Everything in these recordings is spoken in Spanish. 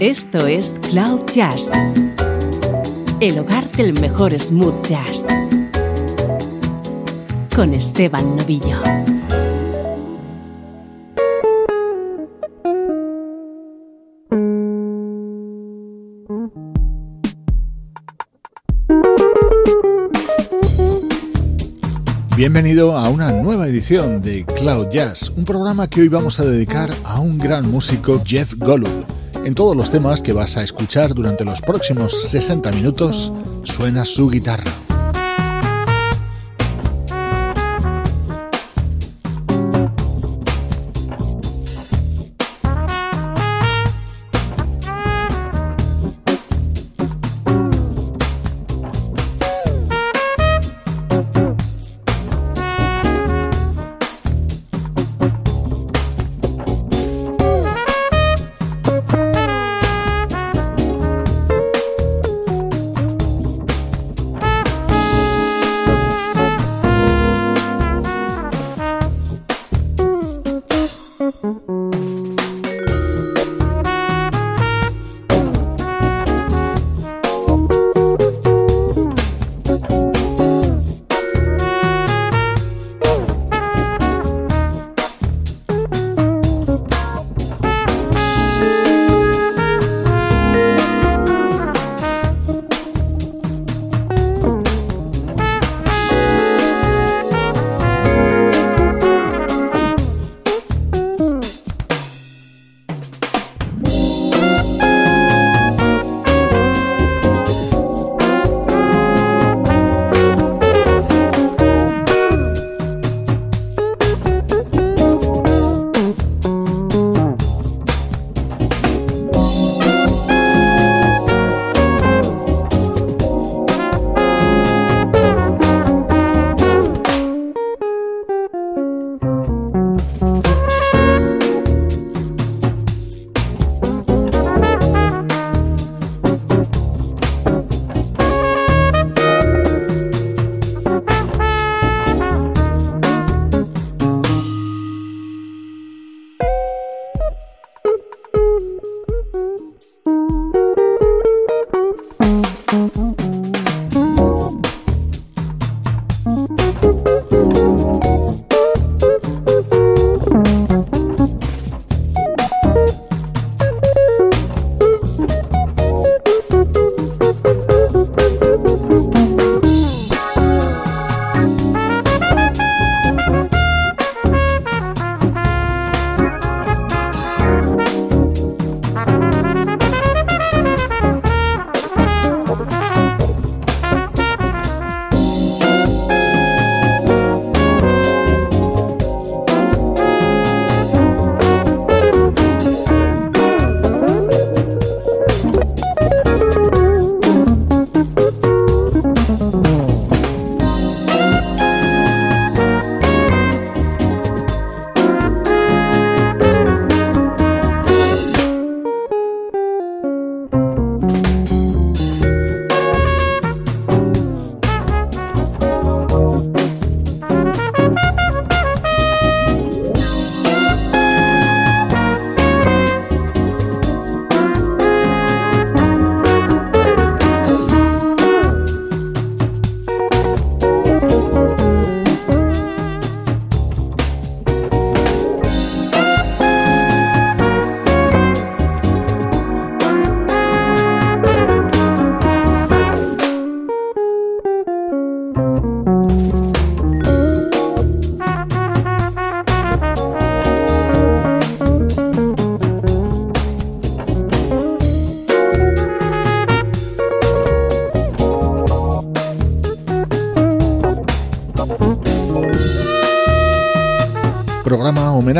Esto es Cloud Jazz, el hogar del mejor smooth jazz, con Esteban Novillo. Bienvenido a una nueva edición de Cloud Jazz, un programa que hoy vamos a dedicar a un gran músico, Jeff Golub. En todos los temas que vas a escuchar durante los próximos 60 minutos suena su guitarra.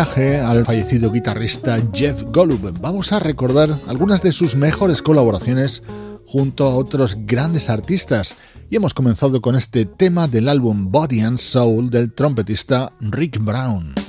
Al fallecido guitarrista Jeff Golub. Vamos a recordar algunas de sus mejores colaboraciones junto a otros grandes artistas y hemos comenzado con este tema del álbum Body and Soul del trompetista Rick Brown.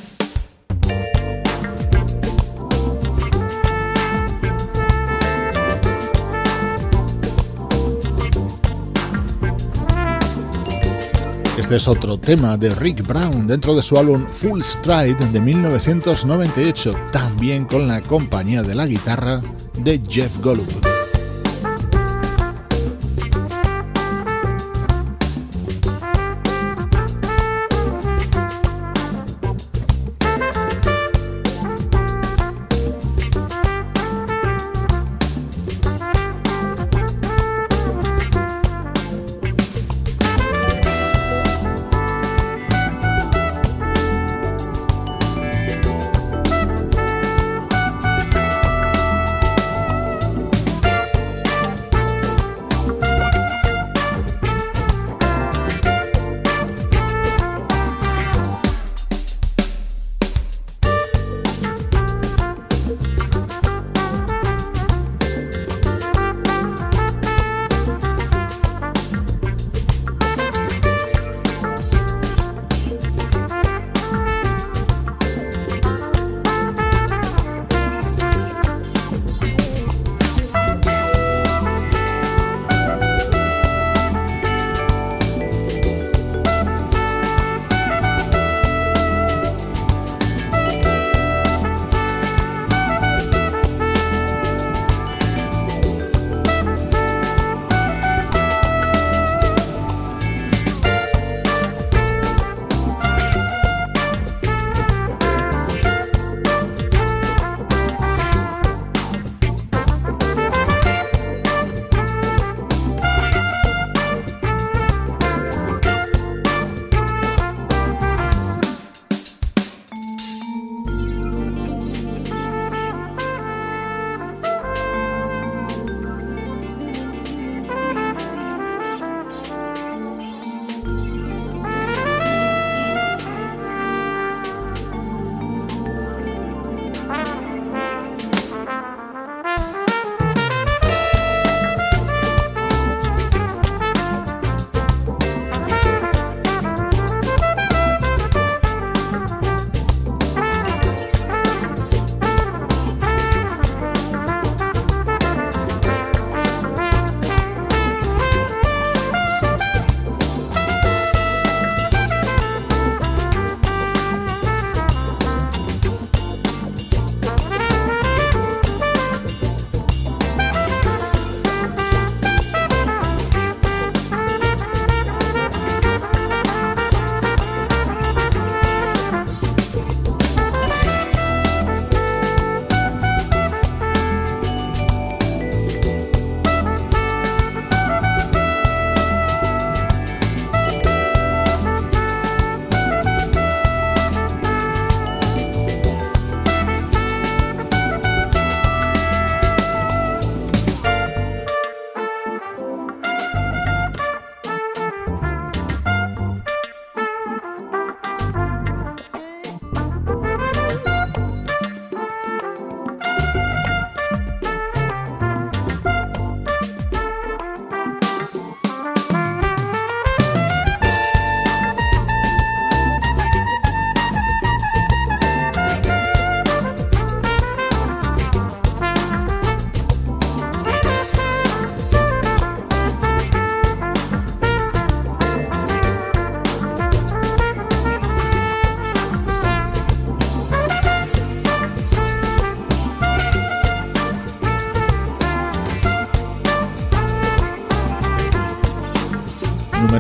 Este es otro tema de Rick Brown dentro de su álbum Full Stride de 1998, también con la compañía de la guitarra de Jeff Golub.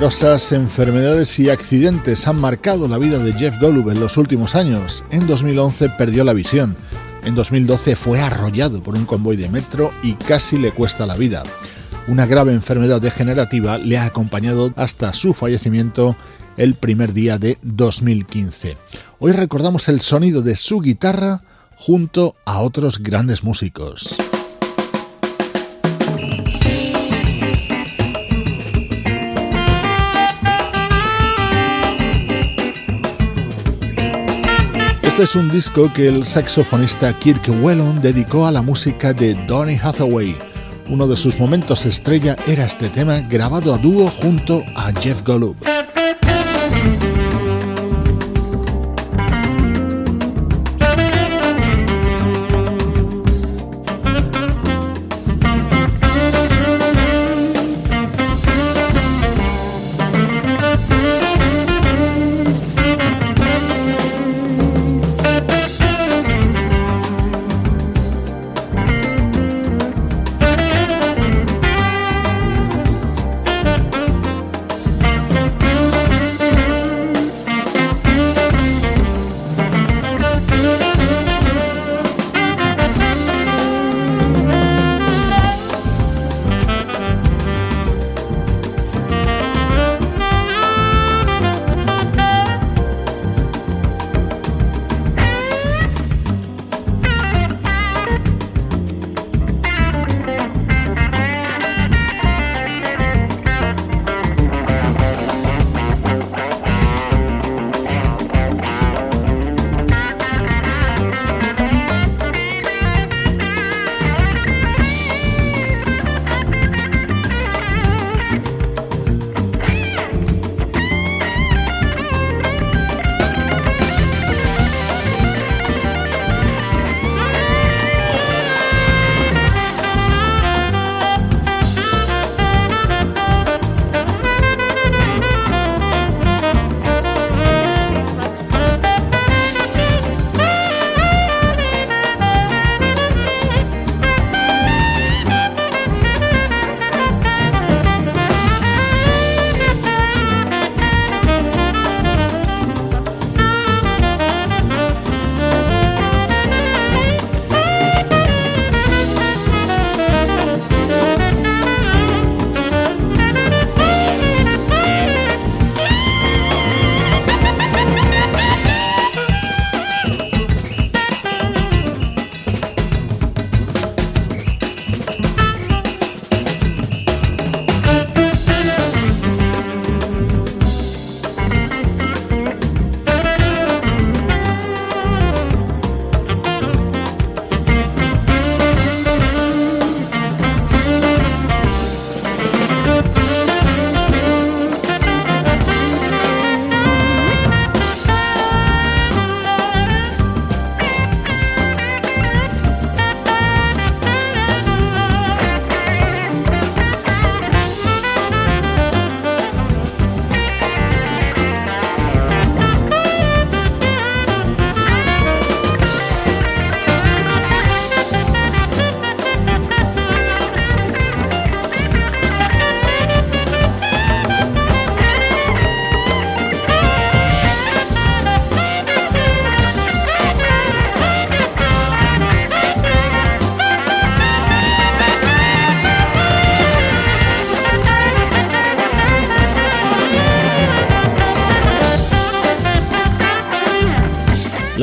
Numerosas enfermedades y accidentes han marcado la vida de Jeff Golub en los últimos años. En 2011 perdió la visión. En 2012 fue arrollado por un convoy de metro y casi le cuesta la vida. Una grave enfermedad degenerativa le ha acompañado hasta su fallecimiento el primer día de 2015. Hoy recordamos el sonido de su guitarra junto a otros grandes músicos. Este es un disco que el saxofonista Kirk Whelan dedicó a la música de Donny Hathaway. Uno de sus momentos estrella era este tema grabado a dúo junto a Jeff Golub.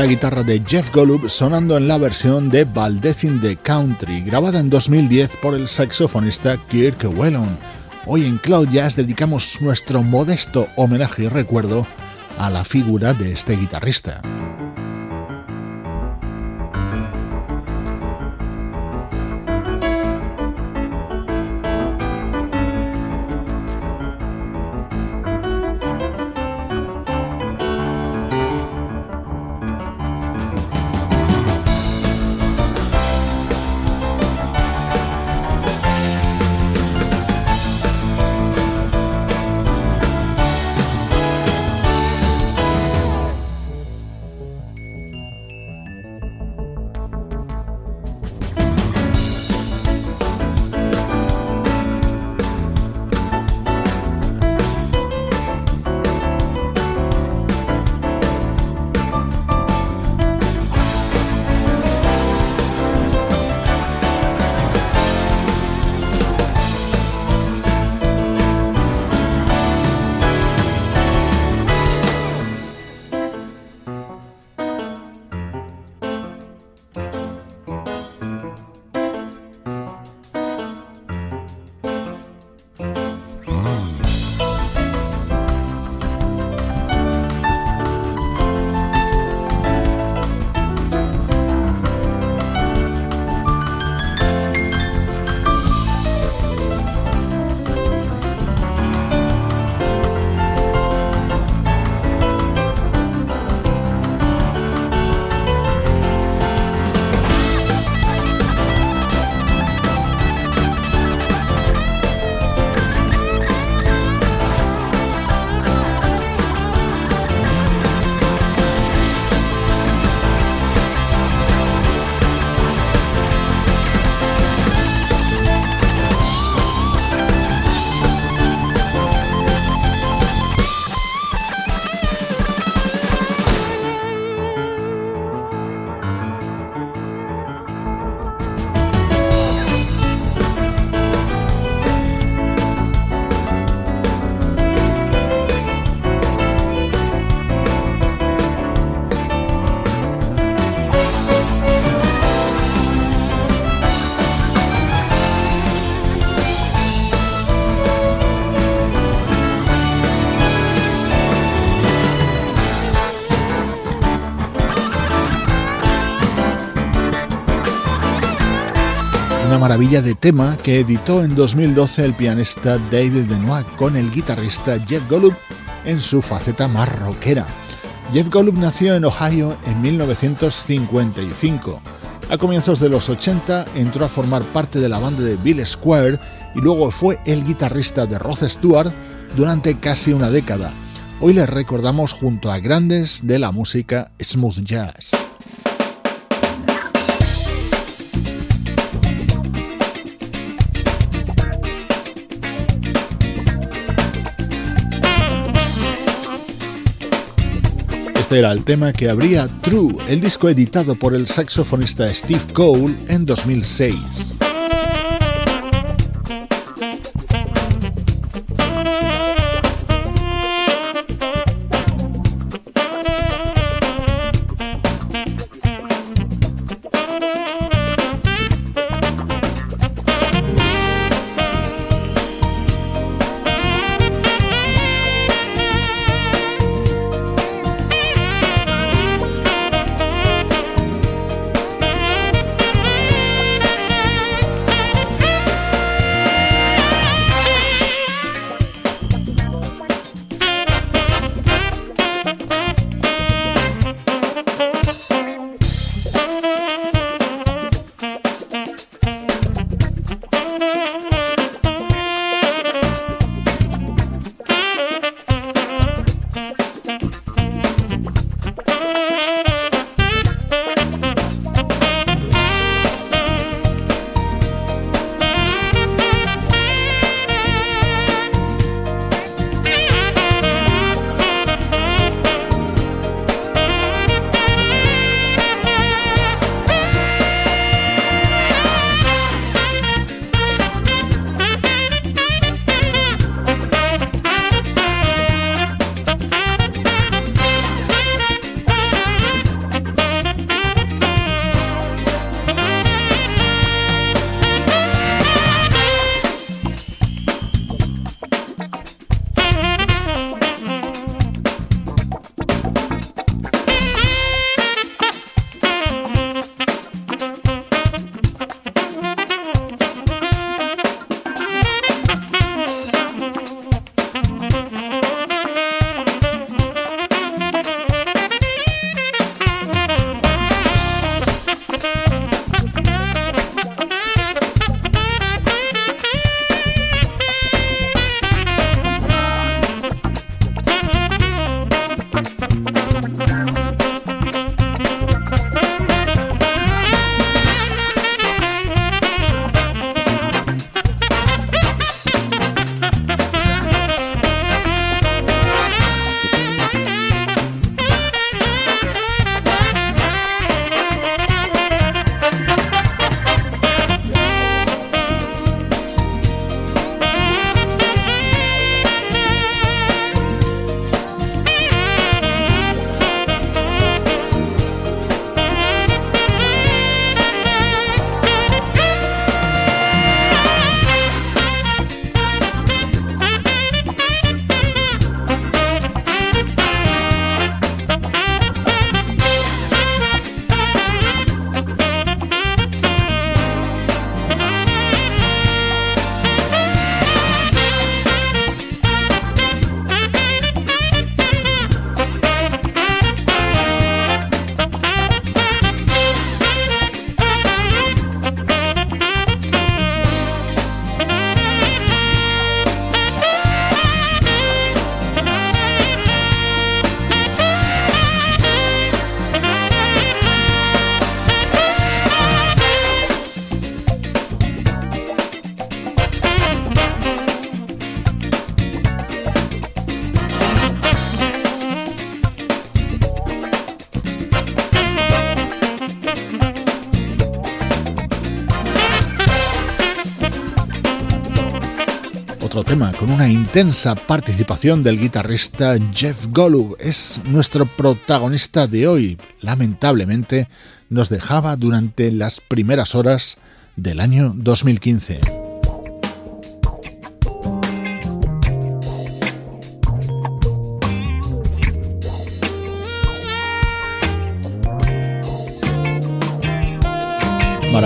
Guitarra de Jeff Golub sonando en la versión de Valdez the Country, grabada en 2010 por el saxofonista Kirk Whelan. Hoy en Cloud Jazz dedicamos nuestro modesto homenaje y recuerdo a la figura de este guitarrista. Maravilla de tema que editó en 2012 el pianista David Benoit con el guitarrista Jeff Golub en su faceta más rockera. Jeff Golub nació en Ohio en 1955. A comienzos de los 80 entró a formar parte de la banda de Bill Square y luego fue el guitarrista de Rod Stewart durante casi una década. Hoy les recordamos junto a grandes de la música smooth jazz. Este era el tema que abría True, el disco editado por el saxofonista Steve Cole en 2006. Con una intensa participación del guitarrista Jeff Golub. Es nuestro protagonista de hoy. Lamentablemente nos dejaba durante las primeras horas del año 2015.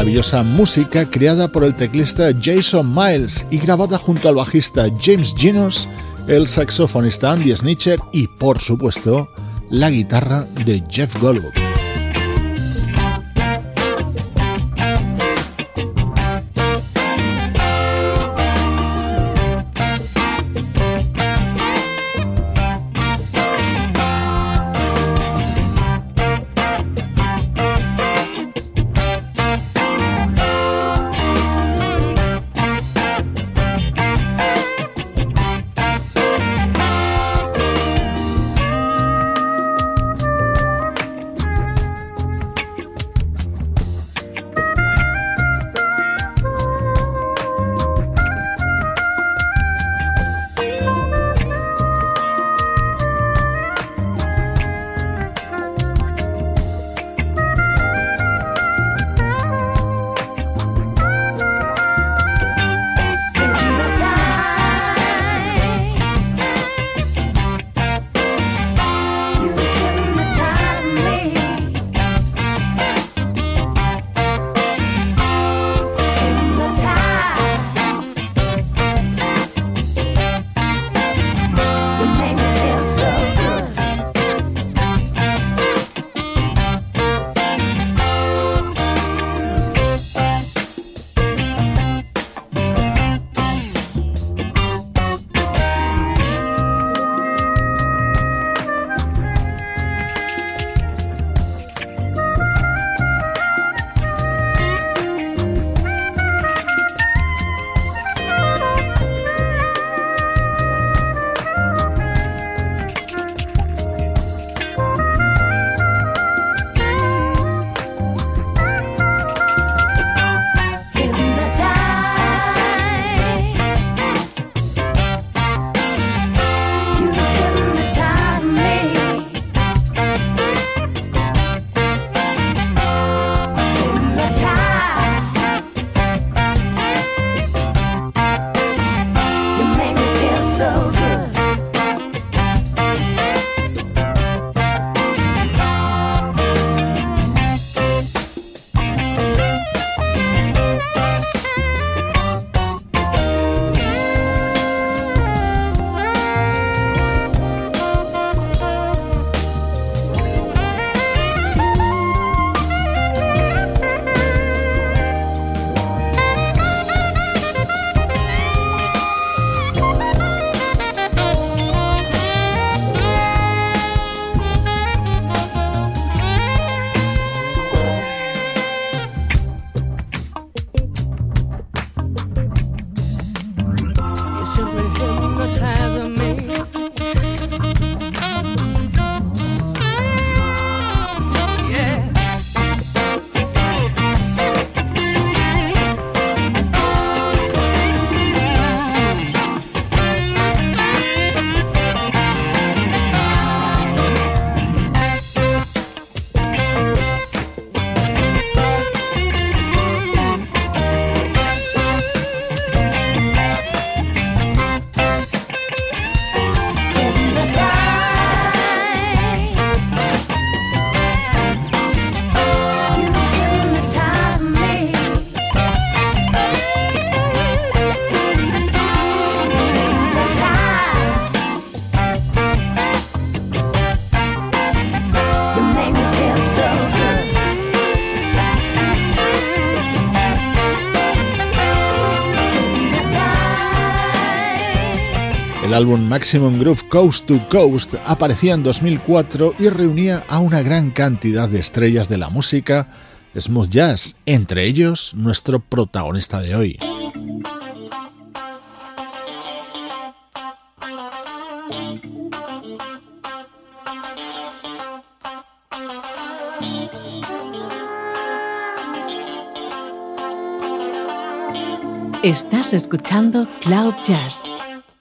Maravillosa música creada por el teclista Jason Miles y grabada junto al bajista James Ginos, el saxofonista Andy Snitcher y, por supuesto, la guitarra de Jeff Goldberg. Álbum Maximum Groove Coast to Coast aparecía en 2004 y reunía a una gran cantidad de estrellas de la música smooth jazz, entre ellos nuestro protagonista de hoy. Estás escuchando Cloud Jazz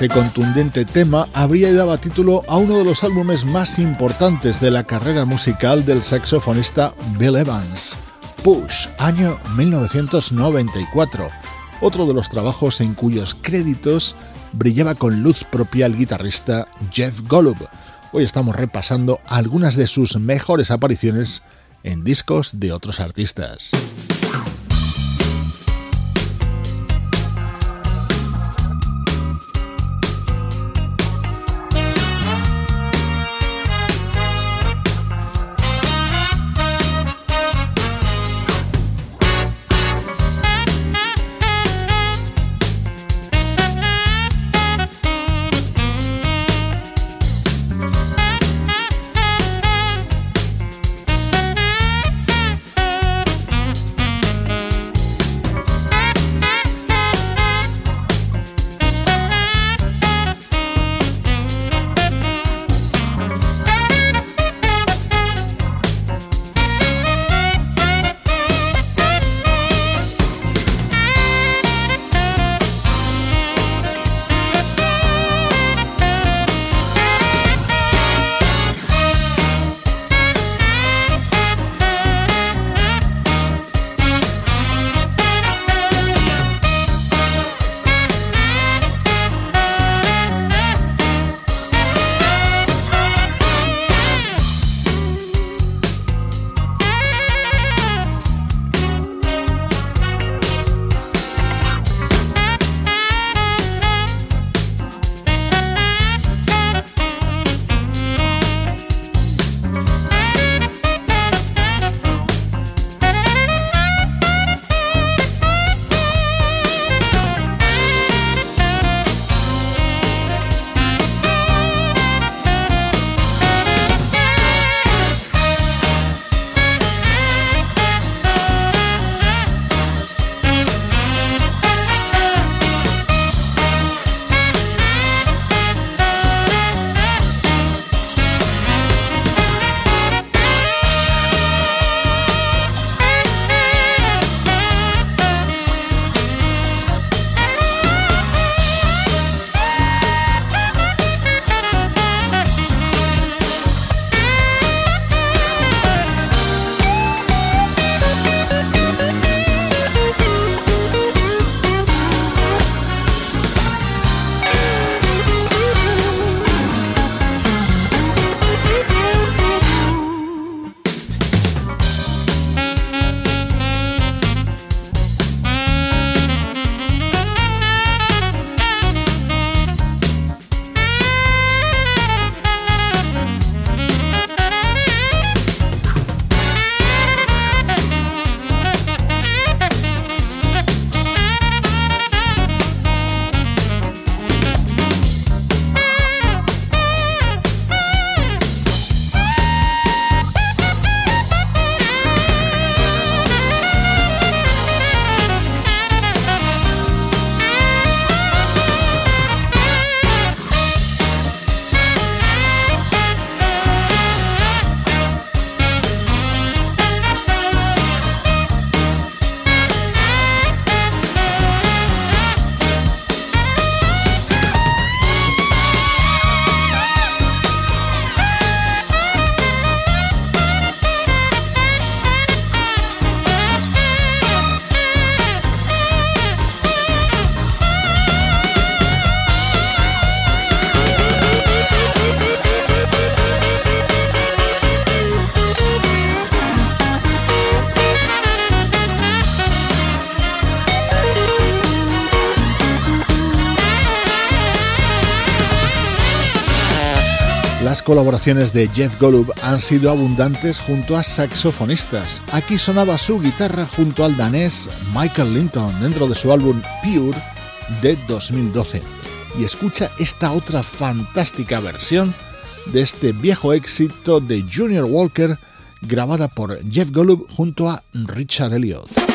Este contundente tema habría dado título a uno de los álbumes más importantes de la carrera musical del saxofonista Bill Evans, Push, año 1994, otro de los trabajos en cuyos créditos brillaba con luz propia el guitarrista Jeff Golub. Hoy estamos repasando algunas de sus mejores apariciones en discos de otros artistas. Colaboraciones de Jeff Golub han sido abundantes junto a saxofonistas. Aquí sonaba su guitarra junto al danés Michael Linton dentro de su álbum Pure de 2012. Y escucha esta otra fantástica versión de este viejo éxito de Junior Walker grabada por Jeff Golub junto a Richard Elliott.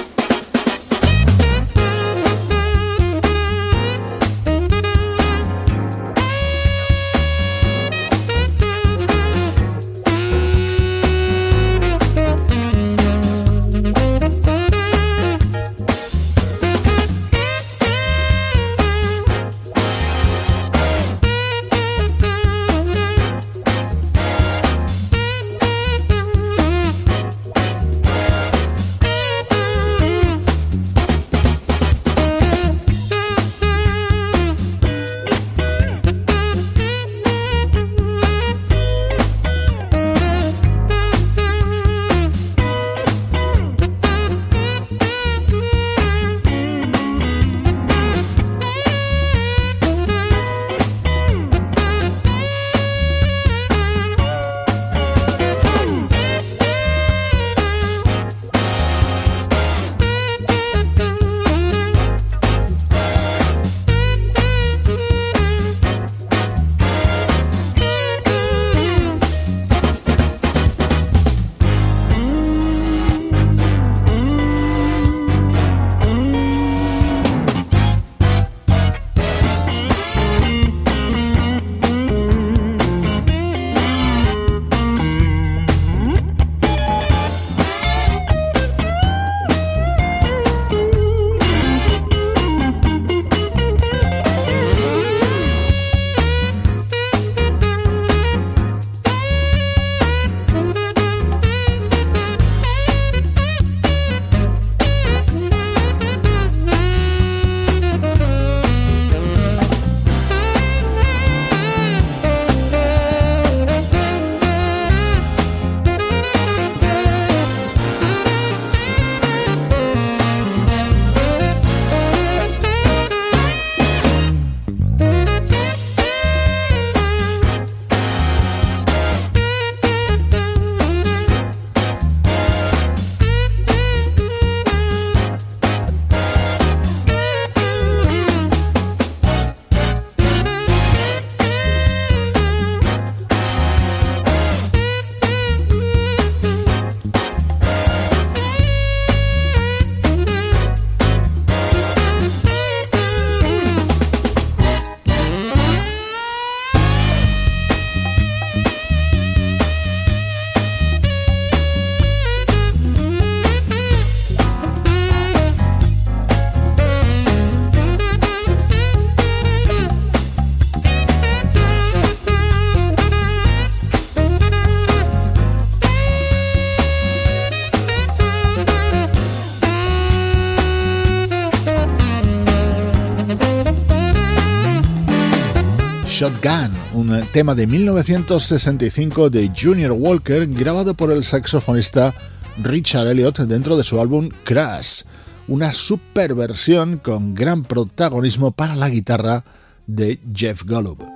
Shotgun, un tema de 1965 de Junior Walker grabado por el saxofonista Richard Elliot dentro de su álbum Crash, una superversión con gran protagonismo para la guitarra de Jeff Golub.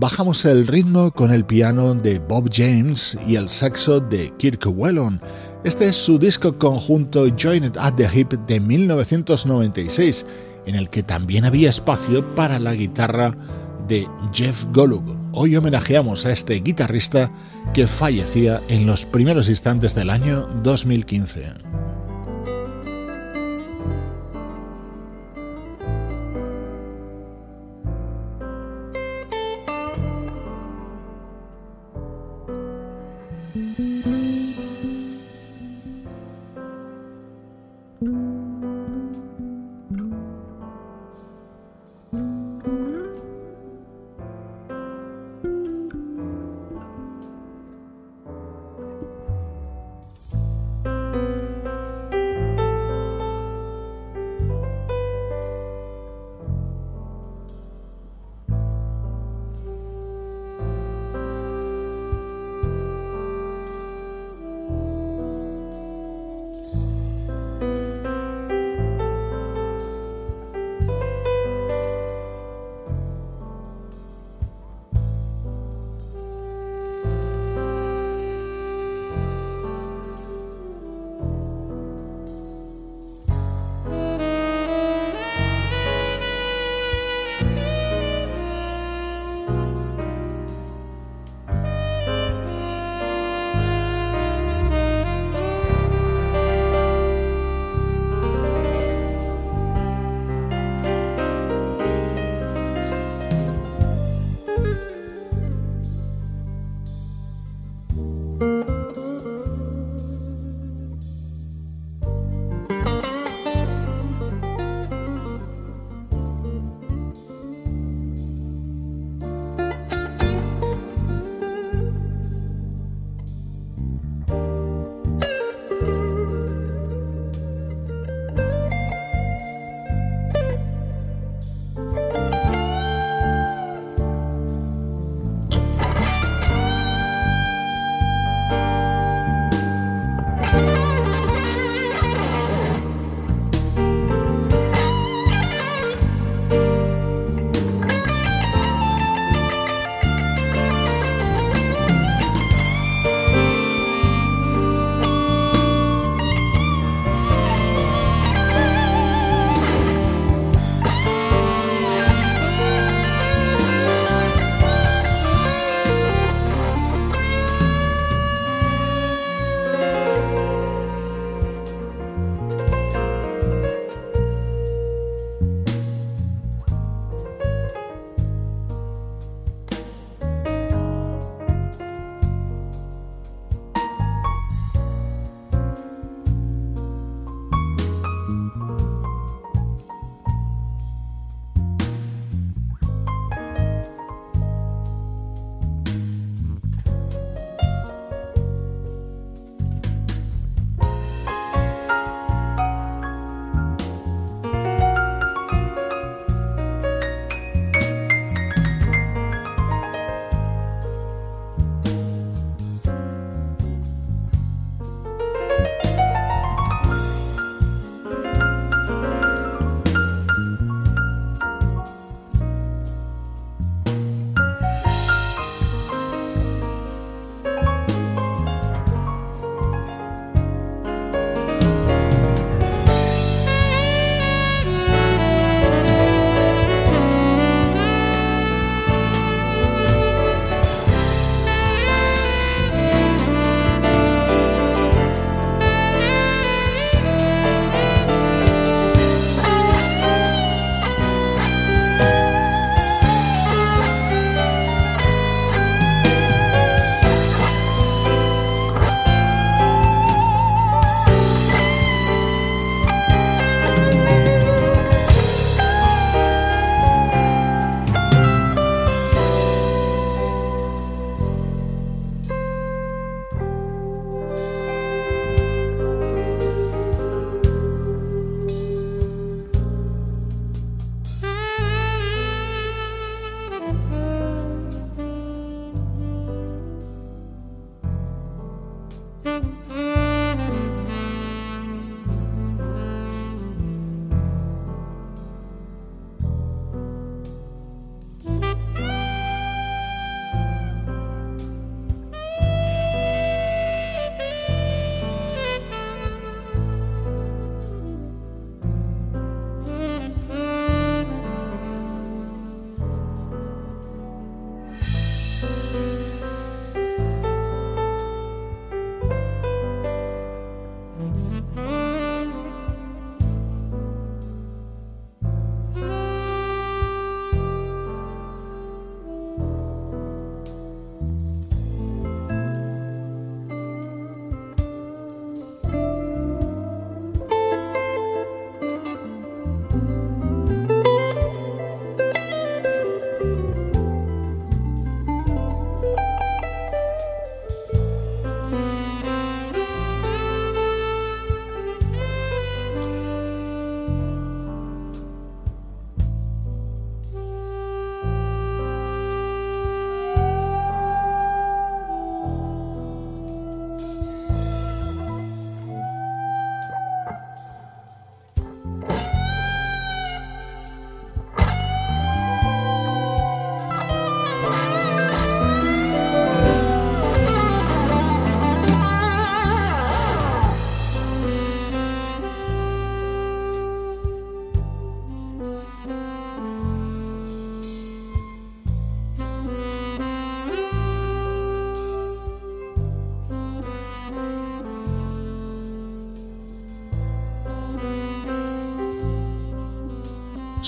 Bajamos el ritmo con el piano de Bob James y el saxo de Kirk Whelan. Este es su disco conjunto Joined at the Hip de 1996, en el que también había espacio para la guitarra de Jeff Golub. Hoy homenajeamos a este guitarrista que fallecía en los primeros instantes del año 2015.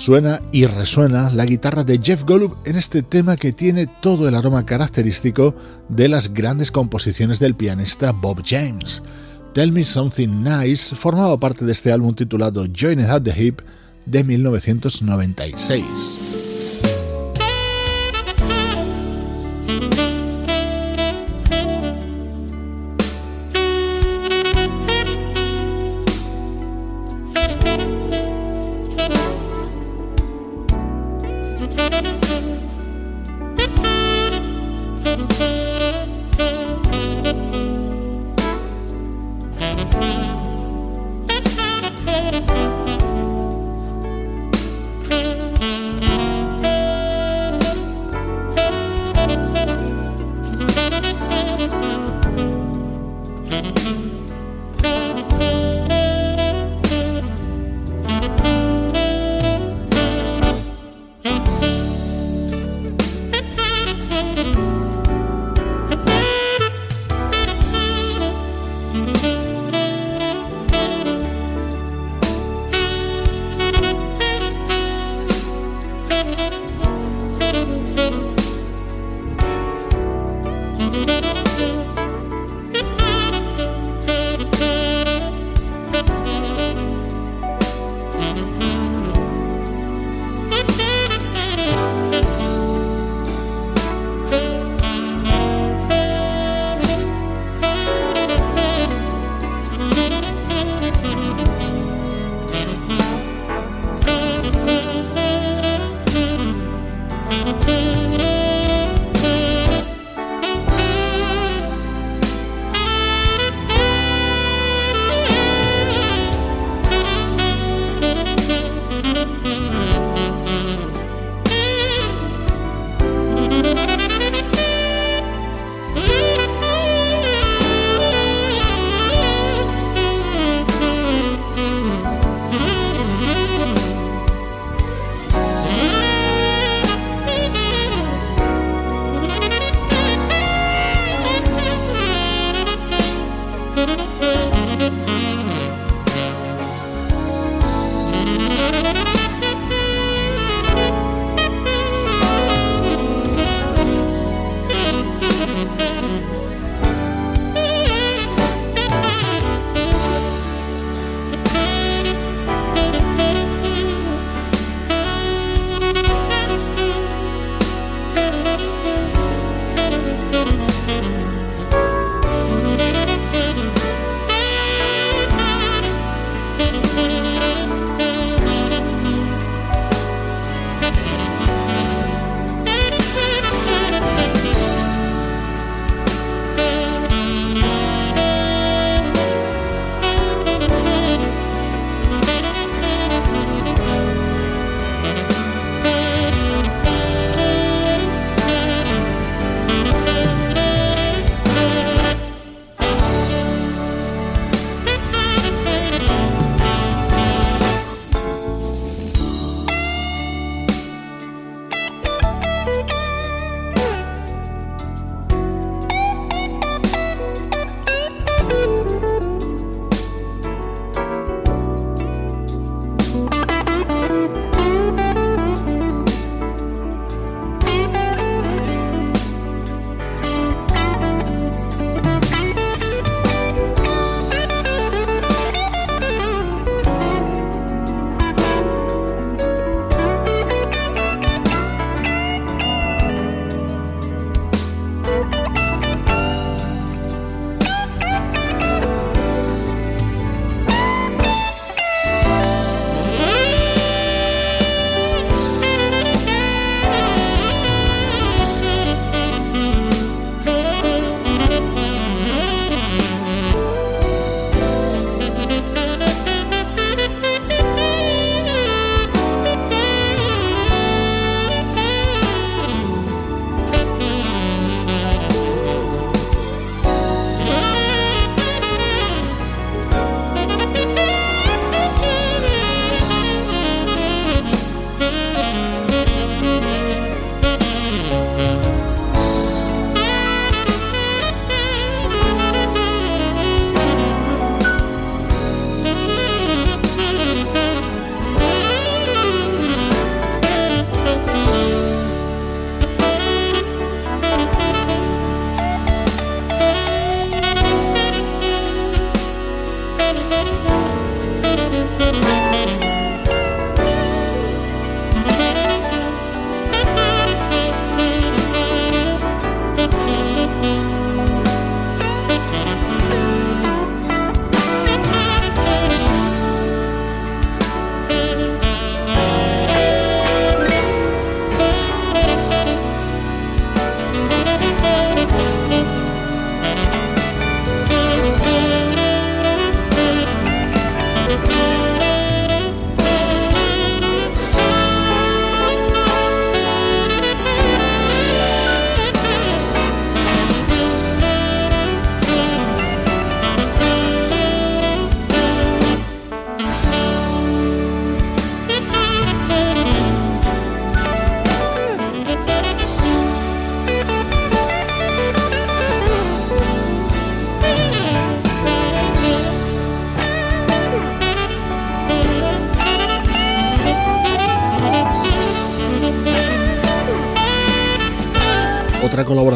Suena y resuena la guitarra de Jeff Golub en este tema que tiene todo el aroma característico de las grandes composiciones del pianista Bob James. Tell Me Something Nice formaba parte de este álbum titulado Join at the Hip de 1996.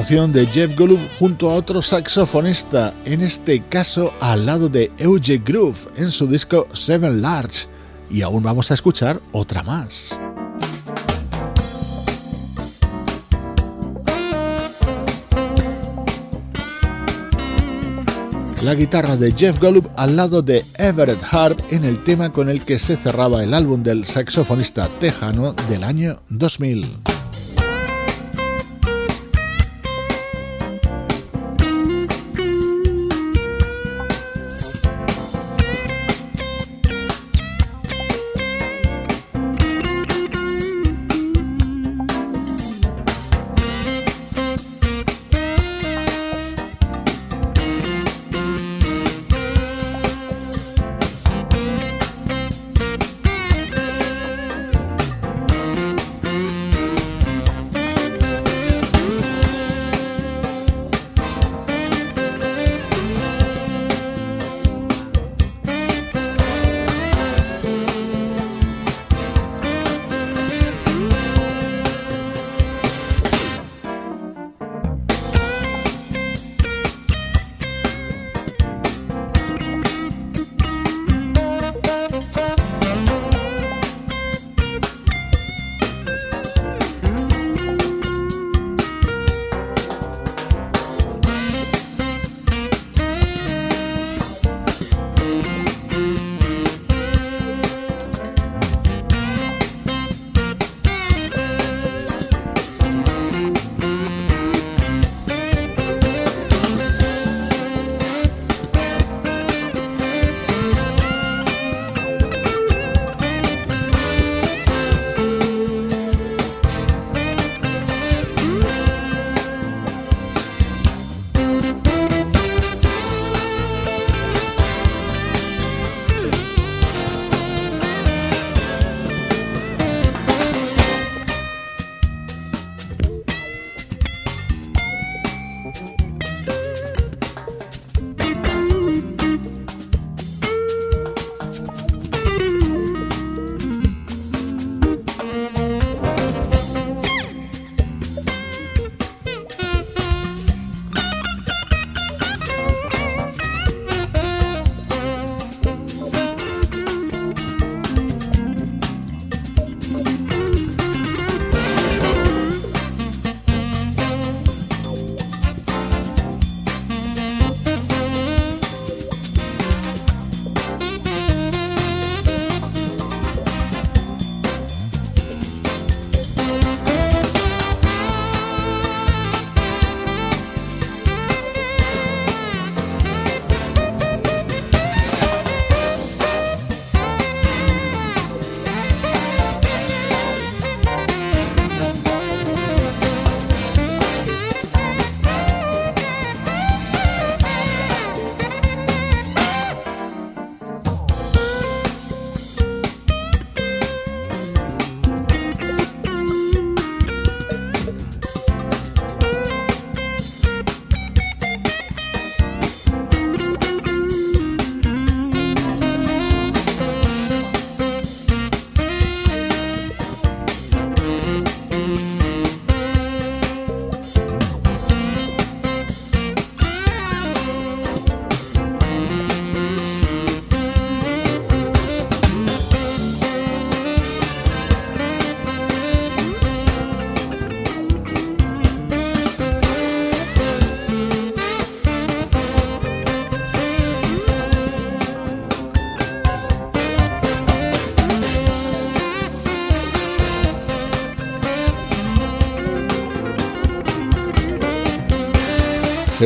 De Jeff Golub junto a otro saxofonista, en este caso al lado de Euge Groove en su disco Seven Large. Y aún vamos a escuchar otra más. la guitarra de Jeff Golub al lado de Everett Harp en el tema con el que se cerraba el álbum del saxofonista tejano del año 2000.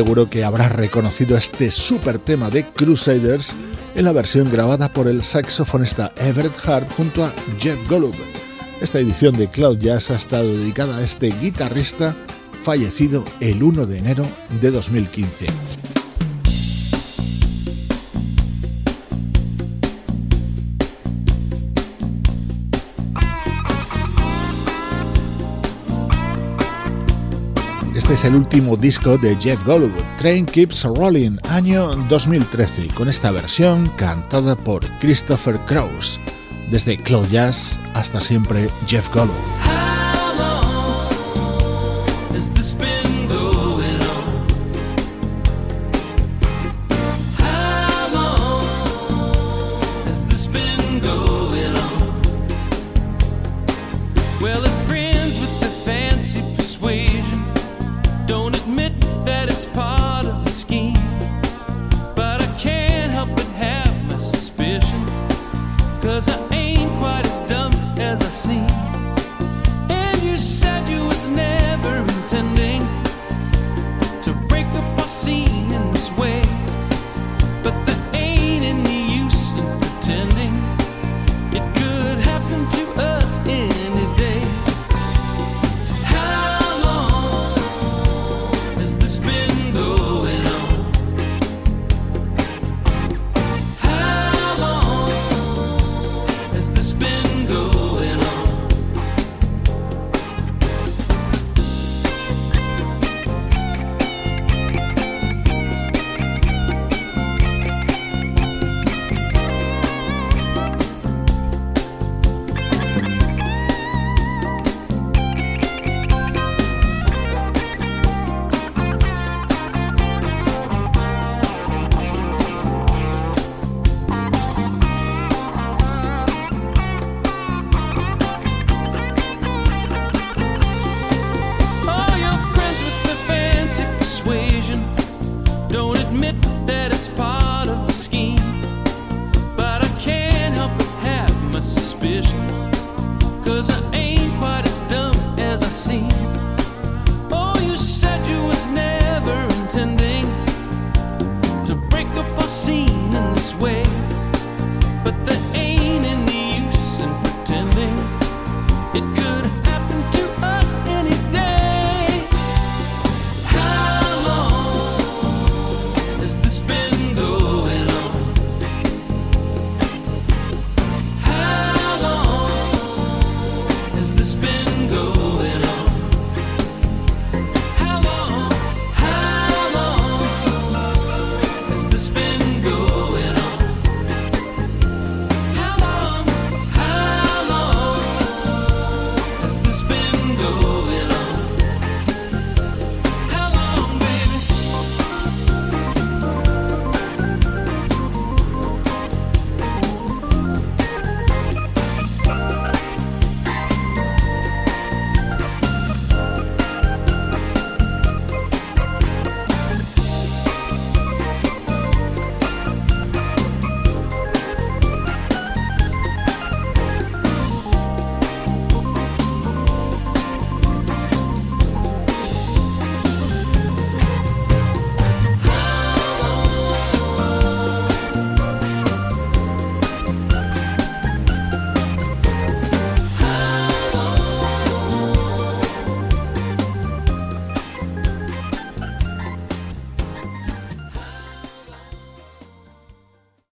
Seguro que habrás reconocido este super tema de Crusaders en la versión grabada por el saxofonista Everett Hart junto a Jeff Golub. Esta edición de Cloud Jazz ha estado dedicada a este guitarrista fallecido el 1 de enero de 2015. Este es el último disco de Jeff Golub, Train Keeps Rolling, año 2013, con esta versión cantada por Christopher Krauss. Desde Cloud Jazz hasta siempre, Jeff Golub.